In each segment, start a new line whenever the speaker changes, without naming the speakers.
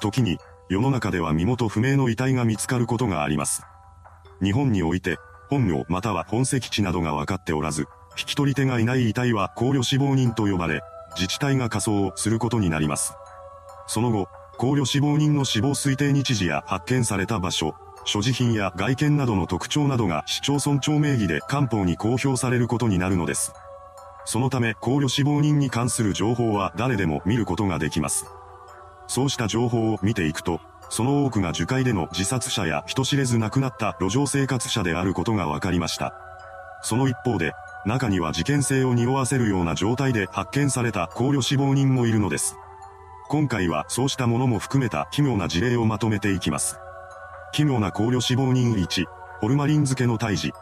時に、世の中では身元不明の遺体が見つかることがあります。日本において、本名または本籍地などが分かっておらず、引き取り手がいない遺体は考慮死亡人と呼ばれ、自治体が仮装をすることになります。その後、考慮死亡人の死亡推定日時や発見された場所、所持品や外見などの特徴などが市町村町名義で官報に公表されることになるのです。そのため考慮死亡人に関する情報は誰でも見ることができます。そうした情報を見ていくと、その多くが樹海での自殺者や人知れず亡くなった路上生活者であることが分かりました。その一方で、中には事件性を匂わせるような状態で発見された考慮死亡人もいるのです。今回はそうしたものも含めた奇妙な事例をまとめていきます。奇妙な考慮死亡人1、ホルマリン漬けの胎児。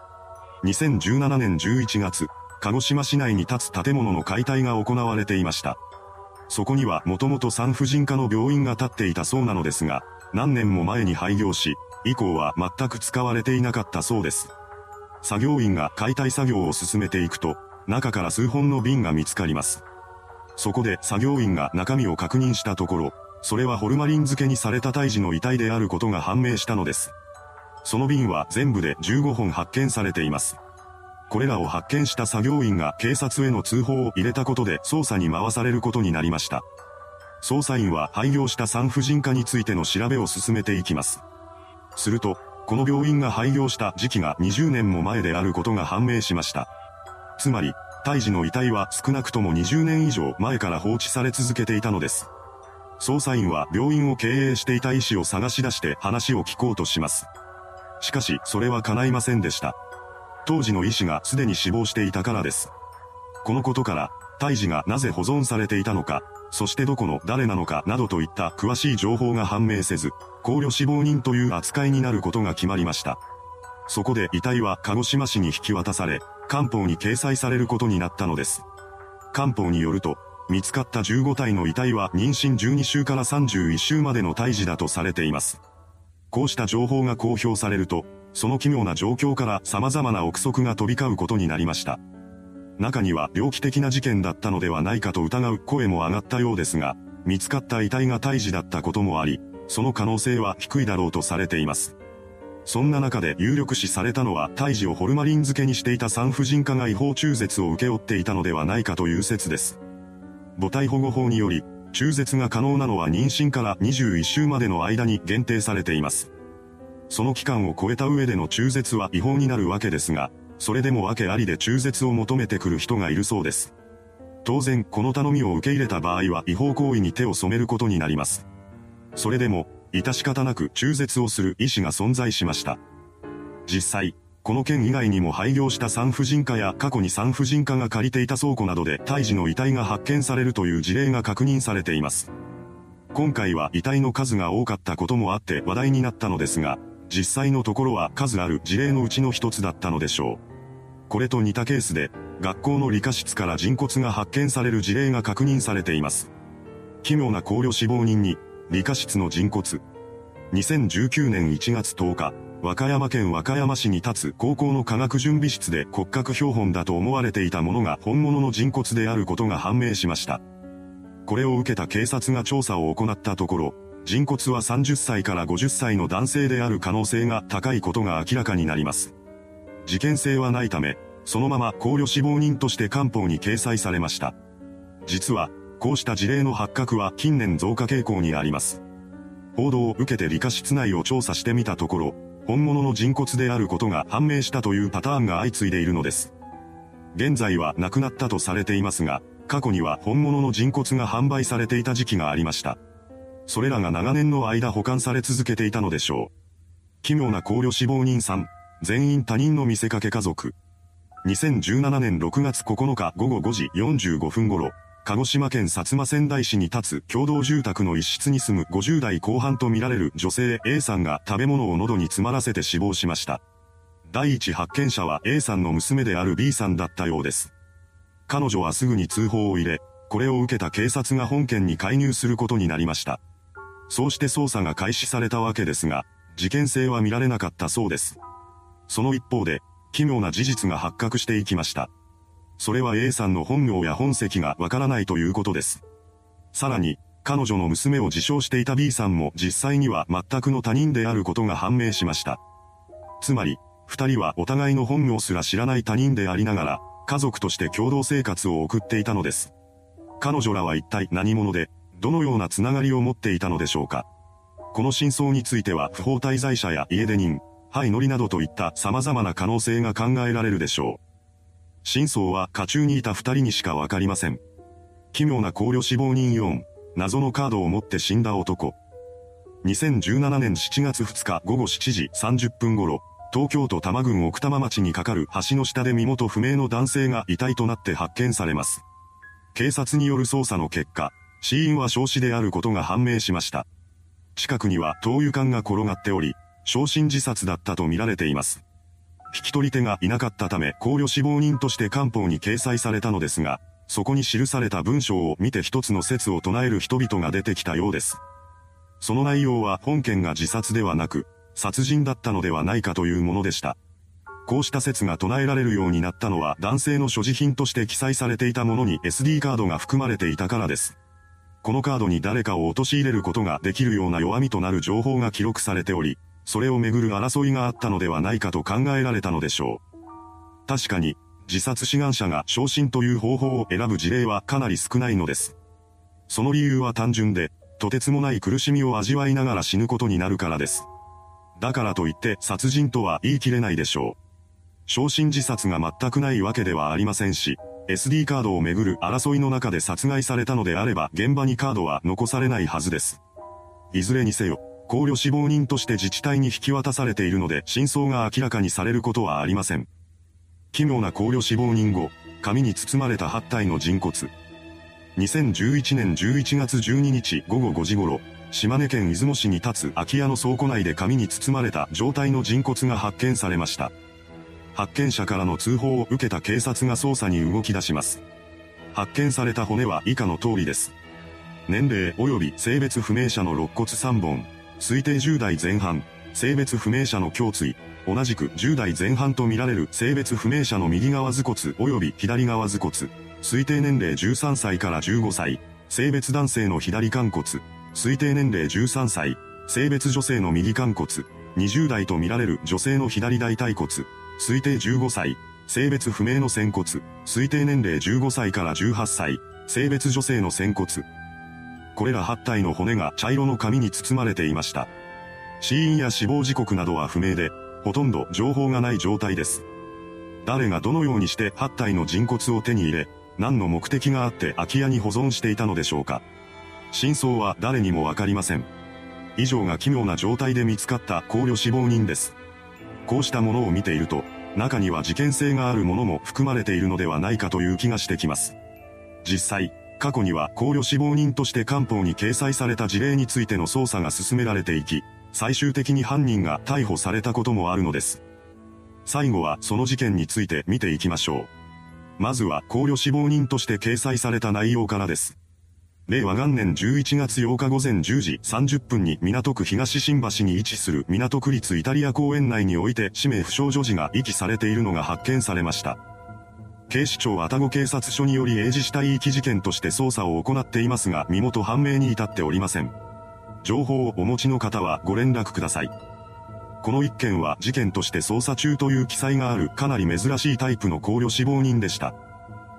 2017年11月、鹿児島市内に建つ建物の解体が行われていました。そこにはもともと産婦人科の病院が建っていたそうなのですが、何年も前に廃業し、以降は全く使われていなかったそうです。作業員が解体作業を進めていくと、中から数本の瓶が見つかります。そこで作業員が中身を確認したところ、それはホルマリン漬けにされた胎児の遺体であることが判明したのです。その瓶は全部で15本発見されています。これらを発見した作業員が警察への通報を入れたことで捜査に回されることになりました。捜査員は廃業した産婦人科についての調べを進めていきます。すると、この病院が廃業した時期が20年も前であることが判明しました。つまり、胎児の遺体は少なくとも20年以上前から放置され続けていたのです。捜査員は病院を経営していた医師を探し出して話を聞こうとします。しかし、それは叶いませんでした。当時の医師がすでに死亡していたからです。このことから、胎児がなぜ保存されていたのか、そしてどこの誰なのかなどといった詳しい情報が判明せず、考慮死亡人という扱いになることが決まりました。そこで遺体は鹿児島市に引き渡され、官報に掲載されることになったのです。官報によると、見つかった15体の遺体は妊娠12週から31週までの胎児だとされています。こうした情報が公表されると、その奇妙な状況から様々な憶測が飛び交うことになりました。中には猟奇的な事件だったのではないかと疑う声も上がったようですが、見つかった遺体が胎児だったこともあり、その可能性は低いだろうとされています。そんな中で有力視されたのは胎児をホルマリン漬けにしていた産婦人科が違法中絶を請け負っていたのではないかという説です。母体保護法により、中絶が可能なのは妊娠から21週までの間に限定されています。その期間を超えた上での中絶は違法になるわけですが、それでも訳ありで中絶を求めてくる人がいるそうです。当然、この頼みを受け入れた場合は違法行為に手を染めることになります。それでも、致し方なく中絶をする意思が存在しました。実際、この件以外にも廃業した産婦人科や過去に産婦人科が借りていた倉庫などで胎児の遺体が発見されるという事例が確認されています。今回は遺体の数が多かったこともあって話題になったのですが、実際のところは数ある事例のうちの一つだったのでしょう。これと似たケースで、学校の理科室から人骨が発見される事例が確認されています。奇妙な考慮死亡人に、理科室の人骨。2019年1月10日、和歌山県和歌山市に立つ高校の科学準備室で骨格標本だと思われていたものが本物の人骨であることが判明しました。これを受けた警察が調査を行ったところ、人骨は30歳から50歳の男性である可能性が高いことが明らかになります。事件性はないため、そのまま考慮死亡人として官報に掲載されました。実は、こうした事例の発覚は近年増加傾向にあります。報道を受けて理科室内を調査してみたところ、本物の人骨であることが判明したというパターンが相次いでいるのです。現在は亡くなったとされていますが、過去には本物の人骨が販売されていた時期がありました。それらが長年の間保管され続けていたのでしょう。奇妙な考慮死亡人さん、全員他人の見せかけ家族。2017年6月9日午後5時45分頃、鹿児島県薩摩仙台市に立つ共同住宅の一室に住む50代後半とみられる女性 A さんが食べ物を喉に詰まらせて死亡しました。第一発見者は A さんの娘である B さんだったようです。彼女はすぐに通報を入れ、これを受けた警察が本件に介入することになりました。そうして捜査が開始されたわけですが、事件性は見られなかったそうです。その一方で、奇妙な事実が発覚していきました。それは A さんの本名や本籍がわからないということです。さらに、彼女の娘を自称していた B さんも実際には全くの他人であることが判明しました。つまり、二人はお互いの本名すら知らない他人でありながら、家族として共同生活を送っていたのです。彼女らは一体何者で、どのようなつながりを持っていたのでしょうか。この真相については不法滞在者や家出人、灰乗りなどといった様々な可能性が考えられるでしょう。真相は家中にいた二人にしかわかりません。奇妙な考慮死亡人4、謎のカードを持って死んだ男。2017年7月2日午後7時30分頃、東京都多摩郡奥多摩町にかかる橋の下で身元不明の男性が遺体となって発見されます。警察による捜査の結果、死因は焼死であることが判明しました。近くには灯油缶が転がっており、焼身自殺だったとみられています。引き取り手がいなかったため考慮死亡人として官報に掲載されたのですが、そこに記された文章を見て一つの説を唱える人々が出てきたようです。その内容は本件が自殺ではなく、殺人だったのではないかというものでした。こうした説が唱えられるようになったのは男性の所持品として記載されていたものに SD カードが含まれていたからです。このカードに誰かを陥れることができるような弱みとなる情報が記録されており、それをめぐる争いがあったのではないかと考えられたのでしょう。確かに、自殺志願者が昇進という方法を選ぶ事例はかなり少ないのです。その理由は単純で、とてつもない苦しみを味わいながら死ぬことになるからです。だからといって殺人とは言い切れないでしょう。昇進自殺が全くないわけではありませんし、SD カードをめぐる争いの中で殺害されたのであれば現場にカードは残されないはずです。いずれにせよ、考慮死亡人として自治体に引き渡されているので真相が明らかにされることはありません。奇妙な考慮死亡人後、紙に包まれた8体の人骨。2011年11月12日午後5時頃、島根県出雲市に立つ空き家の倉庫内で紙に包まれた状態の人骨が発見されました。発見者からの通報を受けた警察が捜査に動き出します。発見された骨は以下の通りです。年齢及び性別不明者の肋骨3本、推定10代前半、性別不明者の胸椎、同じく10代前半とみられる性別不明者の右側頭骨及び左側頭骨、推定年齢13歳から15歳、性別男性の左肝骨、推定年齢13歳、性別女性の右肝骨、20代とみられる女性の左大腿骨、推定15歳、性別不明の仙骨、推定年齢15歳から18歳、性別女性の仙骨。これら8体の骨が茶色の紙に包まれていました。死因や死亡時刻などは不明で、ほとんど情報がない状態です。誰がどのようにして8体の人骨を手に入れ、何の目的があって空き家に保存していたのでしょうか。真相は誰にもわかりません。以上が奇妙な状態で見つかった考慮死亡人です。こうしたものを見ていると、中には事件性があるものも含まれているのではないかという気がしてきます。実際、過去には考慮死亡人として官報に掲載された事例についての捜査が進められていき、最終的に犯人が逮捕されたこともあるのです。最後はその事件について見ていきましょう。まずは考慮死亡人として掲載された内容からです。令和元年11月8日午前10時30分に港区東新橋に位置する港区立イタリア公園内において氏名不詳女児が遺棄されているのが発見されました。警視庁愛宕警察署により英治死体遺棄事件として捜査を行っていますが身元判明に至っておりません。情報をお持ちの方はご連絡ください。この一件は事件として捜査中という記載があるかなり珍しいタイプの考慮死亡人でした。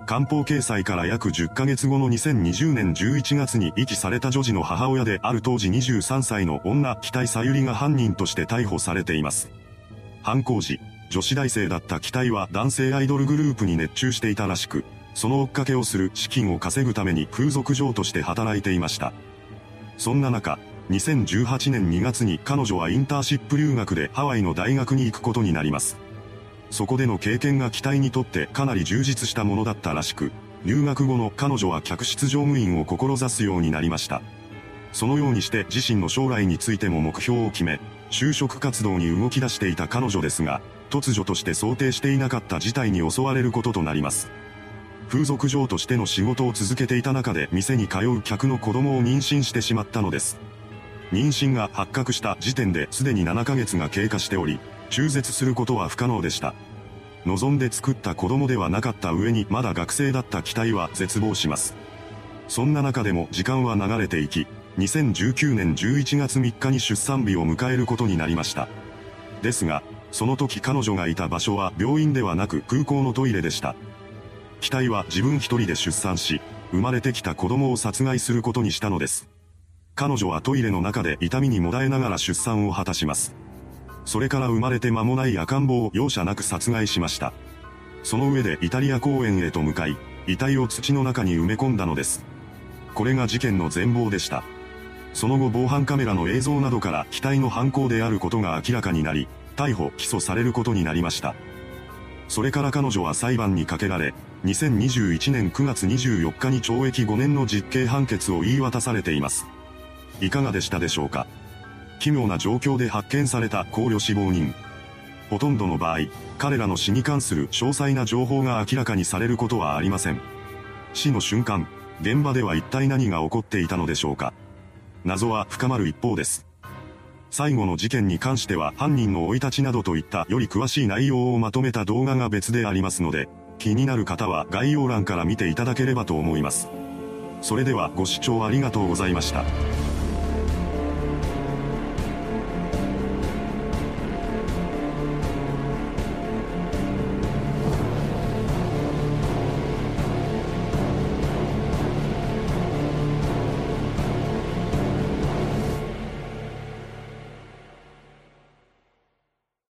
官報掲載から約10ヶ月後の2020年11月に遺棄された女児の母親である当時23歳の女、北井さゆりが犯人として逮捕されています。犯行時、女子大生だった北井は男性アイドルグループに熱中していたらしく、その追っかけをする資金を稼ぐために風俗嬢として働いていました。そんな中、2018年2月に彼女はインターシップ留学でハワイの大学に行くことになります。そこでの経験が期待にとってかなり充実したものだったらしく、留学後の彼女は客室乗務員を志すようになりました。そのようにして自身の将来についても目標を決め、就職活動に動き出していた彼女ですが、突如として想定していなかった事態に襲われることとなります。風俗嬢としての仕事を続けていた中で店に通う客の子供を妊娠してしまったのです。妊娠が発覚した時点ですでに7ヶ月が経過しており、中絶することは不可能でした。望んで作った子供ではなかった上にまだ学生だった期待は絶望します。そんな中でも時間は流れていき、2019年11月3日に出産日を迎えることになりました。ですが、その時彼女がいた場所は病院ではなく空港のトイレでした。機体は自分一人で出産し、生まれてきた子供を殺害することにしたのです。彼女はトイレの中で痛みにもだえながら出産を果たします。それから生まれて間もない赤ん坊を容赦なく殺害しました。その上でイタリア公園へと向かい、遺体を土の中に埋め込んだのです。これが事件の全貌でした。その後防犯カメラの映像などから機体の犯行であることが明らかになり、逮捕・起訴されることになりました。それから彼女は裁判にかけられ、2021年9月24日に懲役5年の実刑判決を言い渡されています。いかがでしたでしょうか？奇妙な状況で発見された考慮死亡人。ほとんどの場合、彼らの死に関する詳細な情報が明らかにされることはありません。死の瞬間、現場では一体何が起こっていたのでしょうか謎は深まる一方です。最後の事件に関しては犯人の生い立ちなどといったより詳しい内容をまとめた動画が別でありますので、気になる方は概要欄から見ていただければと思います。それではご視聴ありがとうございました。